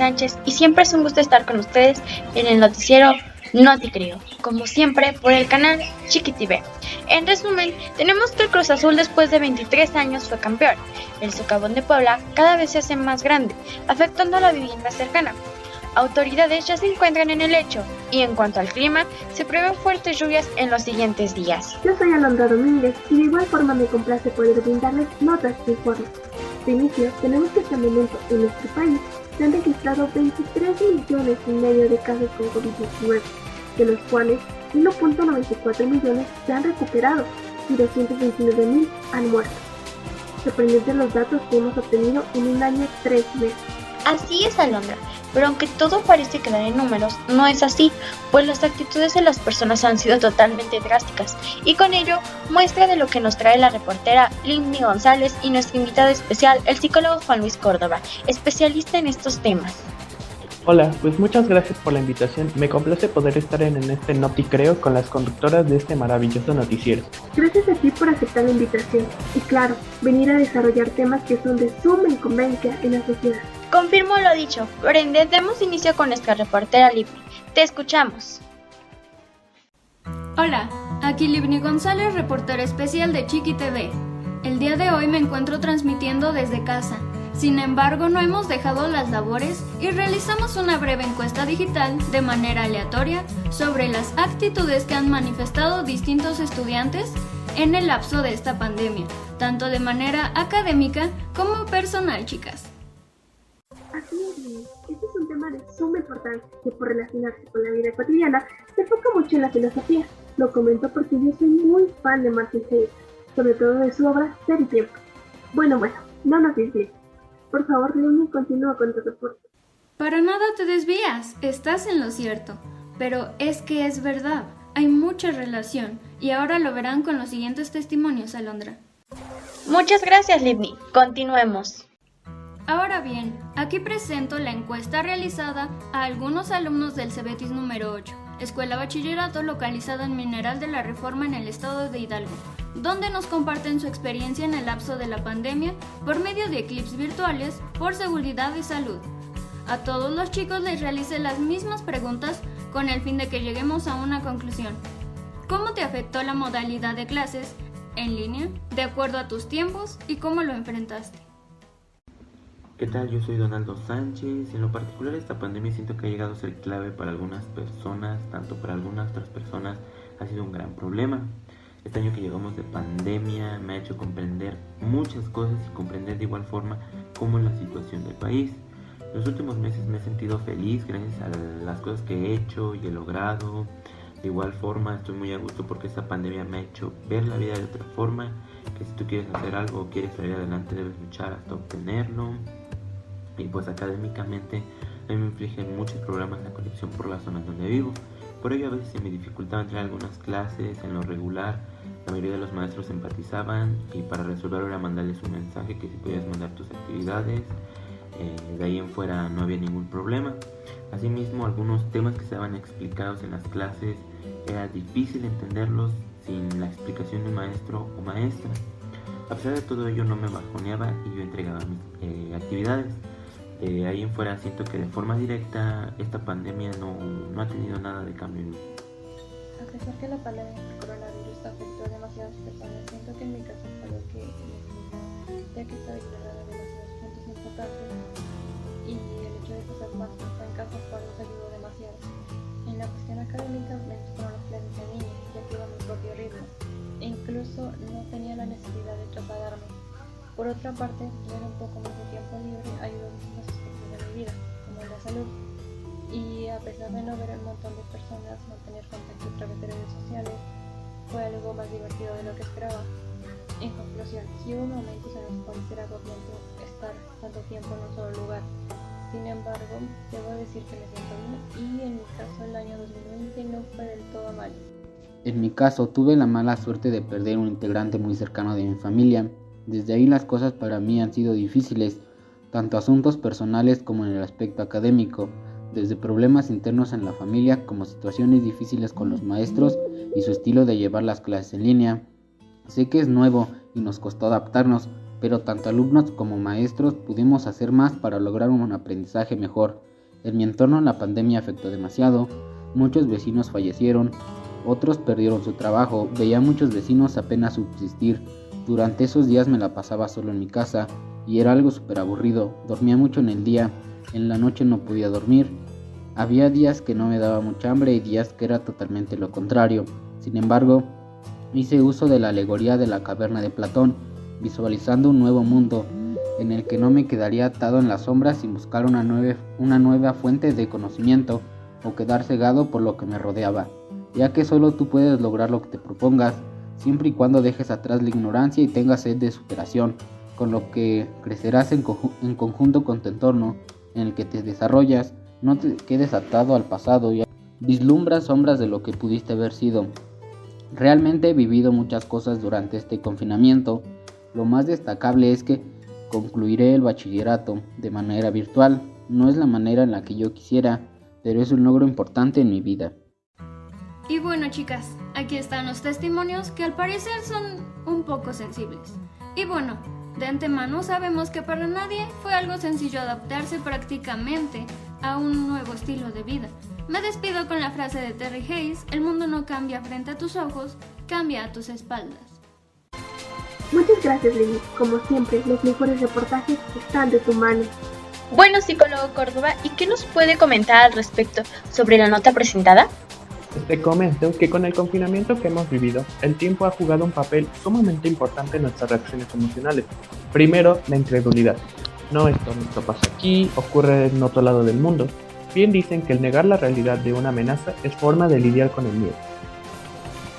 Sánchez y siempre es un gusto estar con ustedes en el noticiero No como siempre por el canal TV. En resumen, tenemos que el Cruz Azul después de 23 años fue campeón. El socavón de Puebla cada vez se hace más grande, afectando a la vivienda cercana. Autoridades ya se encuentran en el hecho y en cuanto al clima, se prevén fuertes lluvias en los siguientes días. Yo soy Alondra Domínguez y de igual forma me complace poder brindarles notas que informan. De inicio, tenemos que hasta el momento en nuestro país se han registrado 23 millones y medio de casos con COVID-19, de los cuales 1.94 millones se han recuperado y 229 mil han muerto. Sorprendentes los datos que hemos obtenido en un año tres meses. Así es, Alondra. Pero aunque todo parece quedar en números, no es así, pues las actitudes de las personas han sido totalmente drásticas. Y con ello, muestra de lo que nos trae la reportera Lindy González y nuestro invitado especial, el psicólogo Juan Luis Córdoba, especialista en estos temas. Hola, pues muchas gracias por la invitación. Me complace poder estar en, este Noti Creo con las conductoras de este maravilloso noticiero. Gracias a ti por aceptar la invitación y claro, venir a desarrollar temas que son de suma inconveniencia en la sociedad. Confirmo lo dicho, Brenda, demos inicio con nuestra reportera Libni. Te escuchamos. Hola, aquí Libni González, reportera especial de Chiqui TV. El día de hoy me encuentro transmitiendo desde casa. Sin embargo, no hemos dejado las labores y realizamos una breve encuesta digital de manera aleatoria sobre las actitudes que han manifestado distintos estudiantes en el lapso de esta pandemia, tanto de manera académica como personal, chicas. Así es, este es un tema de suma importancia que por relacionarse con la vida cotidiana se enfoca mucho en la filosofía. Lo comento porque yo soy muy fan de Martin Heidegger, sobre todo de su obra Ser y Tiempo. Bueno, bueno, no nos desvíes. Por favor, Leonie, continúa con tu reporte. Para nada te desvías, estás en lo cierto. Pero es que es verdad, hay mucha relación, y ahora lo verán con los siguientes testimonios, Alondra. Muchas gracias, Livni. Continuemos. Ahora bien, aquí presento la encuesta realizada a algunos alumnos del Cebetis número 8, escuela bachillerato localizada en Mineral de la Reforma en el estado de Hidalgo, donde nos comparten su experiencia en el lapso de la pandemia por medio de clips virtuales por seguridad y salud. A todos los chicos les realicé las mismas preguntas con el fin de que lleguemos a una conclusión. ¿Cómo te afectó la modalidad de clases en línea, de acuerdo a tus tiempos y cómo lo enfrentaste? ¿Qué tal? Yo soy Donaldo Sánchez. En lo particular esta pandemia siento que ha llegado a ser clave para algunas personas, tanto para algunas otras personas ha sido un gran problema. Este año que llegamos de pandemia me ha hecho comprender muchas cosas y comprender de igual forma cómo es la situación del país. Los últimos meses me he sentido feliz gracias a las cosas que he hecho y he logrado. De igual forma estoy muy a gusto porque esta pandemia me ha hecho ver la vida de otra forma, que si tú quieres hacer algo o quieres salir adelante debes luchar hasta obtenerlo y pues académicamente a mí me infligen muchos problemas la conexión por la zona donde vivo. Por ello a veces se me dificultaba entrar a algunas clases en lo regular. La mayoría de los maestros empatizaban y para resolverlo era mandarles un mensaje que si podías mandar tus actividades. Eh, de ahí en fuera no había ningún problema. Asimismo, algunos temas que estaban explicados en las clases era difícil entenderlos sin la explicación de un maestro o maestra. A pesar de todo ello no me bajoneaba y yo entregaba mis eh, actividades. De ahí en fuera siento que de forma directa esta pandemia no, no ha tenido nada de cambio en mí. A pesar que la pandemia del coronavirus afectó a demasiadas personas, siento que en mi caso fue lo que ya que estaba ignorada demasiados puntos importantes y el hecho de pasar más tiempo en casa fue que ayudó demasiado. En la cuestión académica me gustaron las clases de niños, ya que iba a mi propio ritmo, e incluso no tenía la necesidad de trasladarme por otra parte, tener un poco más de tiempo libre ayudó en muchos aspectos de mi vida, como la salud. Y a pesar de no ver un montón de personas, mantener contacto a través de redes sociales fue algo más divertido de lo que esperaba. En conclusión, sí hubo momentos en los cuales era agobiante estar tanto tiempo en un solo lugar. Sin embargo, debo decir que me siento bien y en mi caso el año 2020 no fue del todo mal. En mi caso, tuve la mala suerte de perder un integrante muy cercano de mi familia desde ahí las cosas para mí han sido difíciles, tanto asuntos personales como en el aspecto académico, desde problemas internos en la familia como situaciones difíciles con los maestros y su estilo de llevar las clases en línea. Sé que es nuevo y nos costó adaptarnos, pero tanto alumnos como maestros pudimos hacer más para lograr un aprendizaje mejor. En mi entorno la pandemia afectó demasiado, muchos vecinos fallecieron, otros perdieron su trabajo, veía muchos vecinos apenas subsistir. Durante esos días me la pasaba solo en mi casa y era algo súper aburrido, dormía mucho en el día, en la noche no podía dormir. Había días que no me daba mucha hambre y días que era totalmente lo contrario. Sin embargo, hice uso de la alegoría de la caverna de Platón visualizando un nuevo mundo en el que no me quedaría atado en las sombras sin buscar una, una nueva fuente de conocimiento o quedar cegado por lo que me rodeaba, ya que solo tú puedes lograr lo que te propongas, siempre y cuando dejes atrás la ignorancia y tengas sed de superación, con lo que crecerás en, conjunto con tu entorno en el que te desarrollas, no te quedes atado al pasado y vislumbras sombras de lo que pudiste haber sido. Realmente he vivido muchas cosas durante este confinamiento lo más destacable es que concluiré el bachillerato de manera virtual. No es la manera en la que yo quisiera, pero es un logro importante en mi vida. Y bueno chicas, aquí están los testimonios que al parecer son un poco sensibles. Y bueno, de antemano sabemos que para nadie fue algo sencillo adaptarse prácticamente a un nuevo estilo de vida. Me despido con la frase de Terry Hayes, el mundo no cambia frente a tus ojos, cambia a tus espaldas. Muchas gracias, Lili. Como siempre, los mejores reportajes están de tu mano. Bueno, psicólogo Córdoba, ¿y qué nos puede comentar al respecto sobre la nota presentada? Te comento que con el confinamiento que hemos vivido, el tiempo ha jugado un papel sumamente importante en nuestras reacciones emocionales. Primero, la incredulidad. No, esto, esto pasa aquí, ocurre en otro lado del mundo. Bien dicen que el negar la realidad de una amenaza es forma de lidiar con el miedo.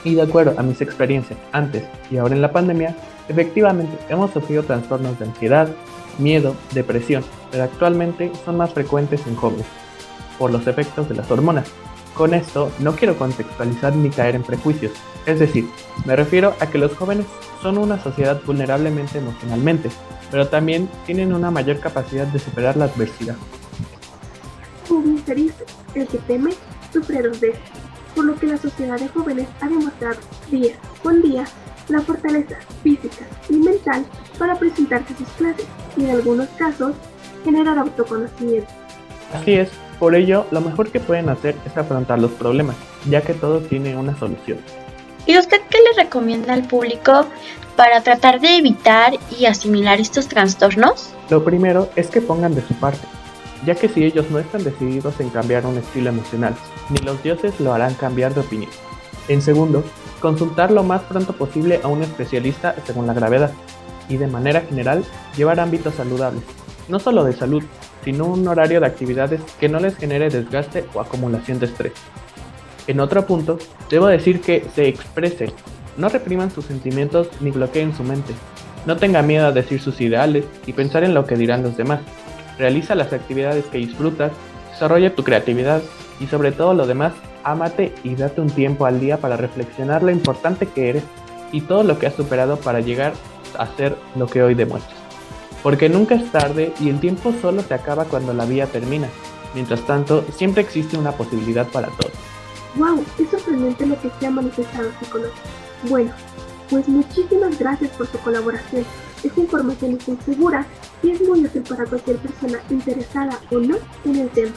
Y de acuerdo a mis experiencias antes y ahora en la pandemia, Efectivamente, hemos sufrido trastornos de ansiedad, miedo, depresión, pero actualmente son más frecuentes en jóvenes, por los efectos de las hormonas. Con esto no quiero contextualizar ni caer en prejuicios, es decir, me refiero a que los jóvenes son una sociedad vulnerablemente emocionalmente, pero también tienen una mayor capacidad de superar la adversidad. el que teme sufre dos veces, por lo que la sociedad de jóvenes ha demostrado día con día la fortaleza física y mental para presentarse a sus clases y en algunos casos generar autoconocimiento. Así es, por ello lo mejor que pueden hacer es afrontar los problemas, ya que todo tiene una solución. ¿Y usted qué le recomienda al público para tratar de evitar y asimilar estos trastornos? Lo primero es que pongan de su parte, ya que si ellos no están decididos en cambiar un estilo emocional, ni los dioses lo harán cambiar de opinión. En segundo, consultar lo más pronto posible a un especialista según la gravedad y de manera general llevar ámbitos saludables, no solo de salud, sino un horario de actividades que no les genere desgaste o acumulación de estrés. En otro punto, debo decir que se expresen, no repriman sus sentimientos ni bloqueen su mente. No tenga miedo a decir sus ideales y pensar en lo que dirán los demás. Realiza las actividades que disfrutas, desarrolla tu creatividad y sobre todo lo demás, ámate y date un tiempo al día para reflexionar lo importante que eres y todo lo que has superado para llegar a ser lo que hoy demuestras. Porque nunca es tarde y el tiempo solo se acaba cuando la vida termina. Mientras tanto, siempre existe una posibilidad para todos. ¡Wow! Es sorprendente lo que se ha manifestado, psicólogo. Bueno, pues muchísimas gracias por su colaboración. Esta información es muy segura y es muy útil para cualquier persona interesada o no en el tema.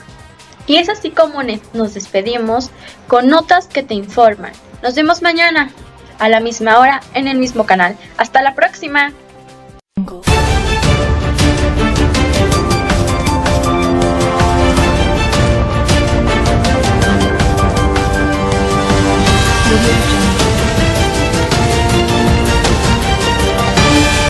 Y es así como nos despedimos con notas que te informan. Nos vemos mañana a la misma hora en el mismo canal. Hasta la próxima.